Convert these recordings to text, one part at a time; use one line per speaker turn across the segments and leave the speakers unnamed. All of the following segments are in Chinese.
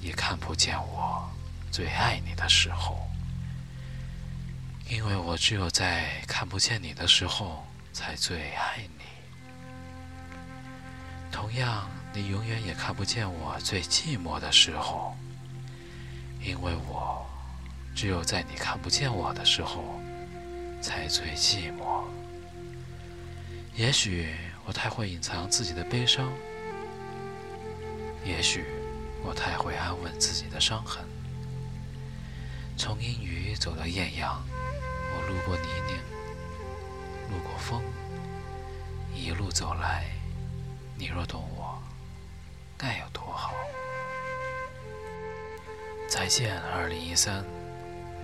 也看不见我最爱你的时候，因为我只有在看不见你的时候才最爱你。同样，你永远也看不见我最寂寞的时候，因为我只有在你看不见我的时候才最寂寞。也许我太会隐藏自己的悲伤，也许。我太会安稳自己的伤痕，从阴雨走到艳阳，我路过泥泞，路过风，一路走来，你若懂我，该有多好。再见，二零一三，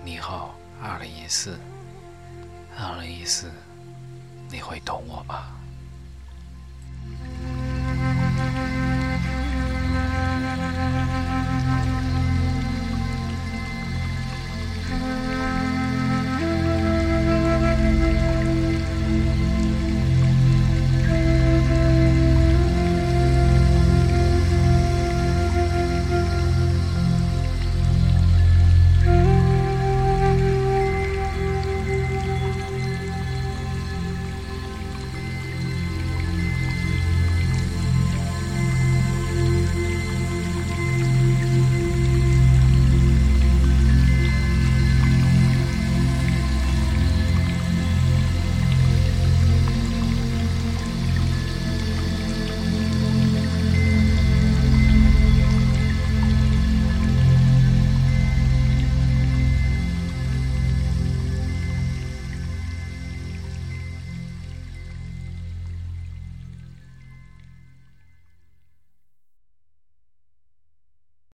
你好，二零一四，二零一四，你会懂我吗？